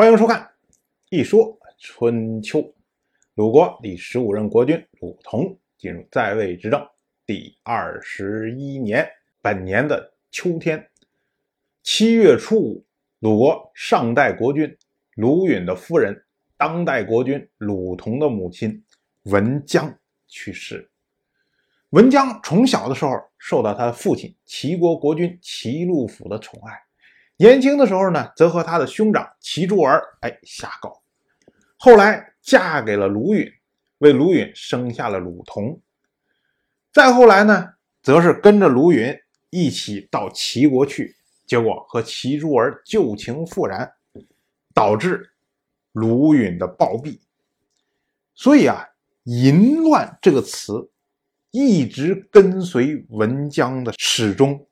欢迎收看《一说春秋》。鲁国第十五任国君鲁同进入在位执政第二十一年，本年的秋天，七月初五，鲁国上代国君鲁允的夫人，当代国君鲁同的母亲文姜去世。文姜从小的时候受到他的父亲齐国国君齐禄府的宠爱。年轻的时候呢，则和他的兄长齐诸儿哎下搞，后来嫁给了鲁允，为鲁允生下了鲁同。再后来呢，则是跟着鲁允一起到齐国去，结果和齐诸儿旧情复燃，导致鲁允的暴毙。所以啊，“淫乱”这个词一直跟随文姜的始终。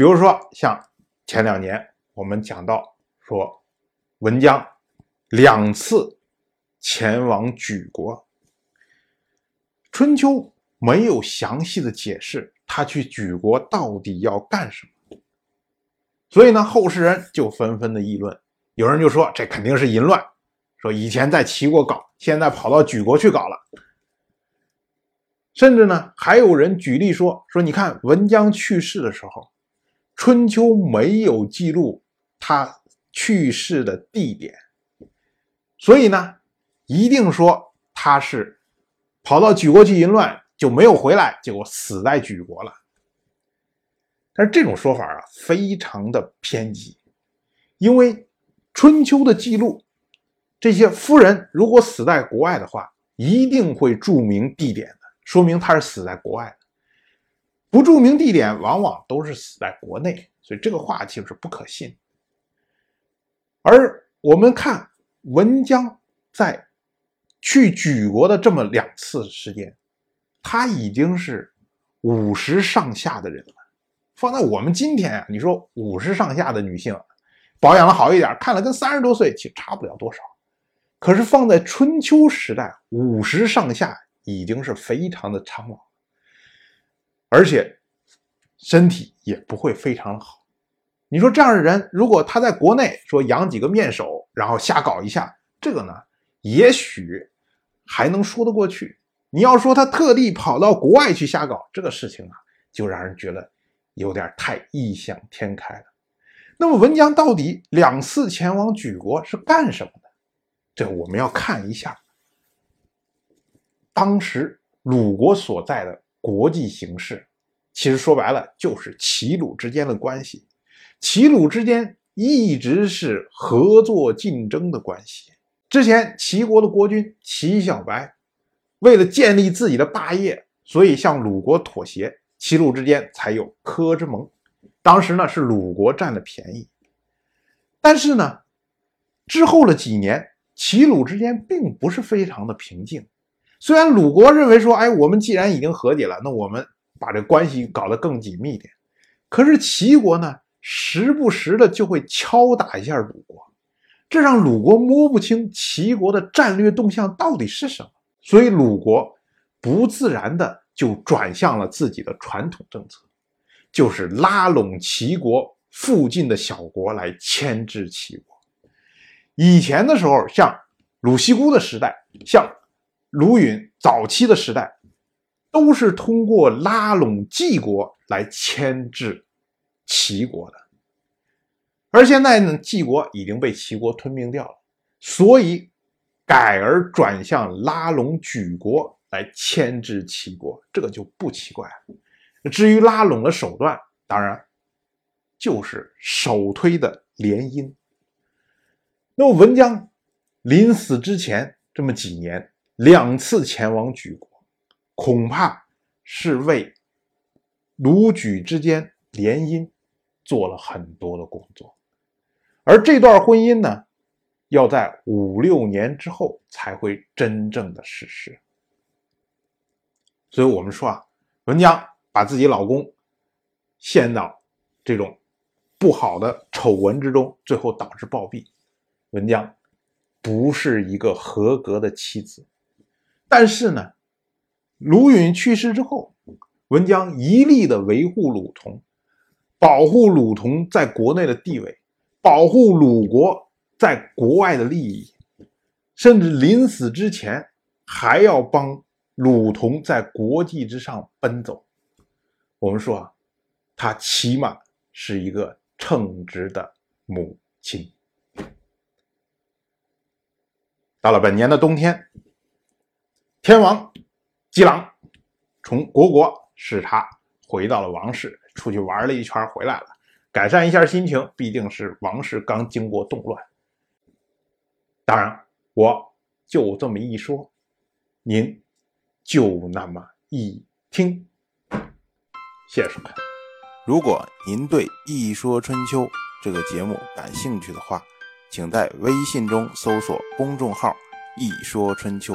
比如说，像前两年我们讲到说，文姜两次前往举国，春秋没有详细的解释他去举国到底要干什么，所以呢，后世人就纷纷的议论，有人就说这肯定是淫乱，说以前在齐国搞，现在跑到举国去搞了，甚至呢，还有人举例说说，你看文姜去世的时候。春秋没有记录他去世的地点，所以呢，一定说他是跑到举国去淫乱，就没有回来，结果死在举国了。但是这种说法啊，非常的偏激，因为春秋的记录，这些夫人如果死在国外的话，一定会注明地点的，说明他是死在国外。不注明地点，往往都是死在国内，所以这个话就是不可信。而我们看文姜在去举国的这么两次时间，他已经是五十上下的人了。放在我们今天啊，你说五十上下的女性保养的好一点，看了跟三十多岁其实差不了多少。可是放在春秋时代，五十上下已经是非常的苍老。而且身体也不会非常好。你说这样的人，如果他在国内说养几个面首，然后瞎搞一下，这个呢，也许还能说得过去。你要说他特地跑到国外去瞎搞，这个事情啊，就让人觉得有点太异想天开了。那么文姜到底两次前往举国是干什么的？这我们要看一下当时鲁国所在的。国际形势，其实说白了就是齐鲁之间的关系。齐鲁之间一直是合作竞争的关系。之前齐国的国君齐小白，为了建立自己的霸业，所以向鲁国妥协，齐鲁之间才有柯之盟。当时呢是鲁国占了便宜，但是呢，之后的几年，齐鲁之间并不是非常的平静。虽然鲁国认为说，哎，我们既然已经和解了，那我们把这关系搞得更紧密一点。可是齐国呢，时不时的就会敲打一下鲁国，这让鲁国摸不清齐国的战略动向到底是什么。所以鲁国不自然的就转向了自己的传统政策，就是拉拢齐国附近的小国来牵制齐国。以前的时候，像鲁西姑的时代，像。鲁允早期的时代，都是通过拉拢晋国来牵制齐国的，而现在呢，晋国已经被齐国吞并掉了，所以改而转向拉拢举国来牵制齐国，这个就不奇怪了。至于拉拢的手段，当然就是首推的联姻。那么文姜临死之前这么几年。两次前往举国，恐怕是为鲁举之间联姻做了很多的工作，而这段婚姻呢，要在五六年之后才会真正的实施。所以，我们说啊，文姜把自己老公陷到这种不好的丑闻之中，最后导致暴毙，文姜不是一个合格的妻子。但是呢，鲁允去世之后，文姜一力的维护鲁同，保护鲁同在国内的地位，保护鲁国在国外的利益，甚至临死之前还要帮鲁同在国际之上奔走。我们说啊，他起码是一个称职的母亲。到了本年的冬天，天王姬狼从虢国视察回到了王室。出去玩了一圈回来了，改善一下心情，毕竟是王室刚经过动乱。当然，我就这么一说，您就那么一听。谢谢收看。如果您对《一说春秋》这个节目感兴趣的话，请在微信中搜索公众号“一说春秋”，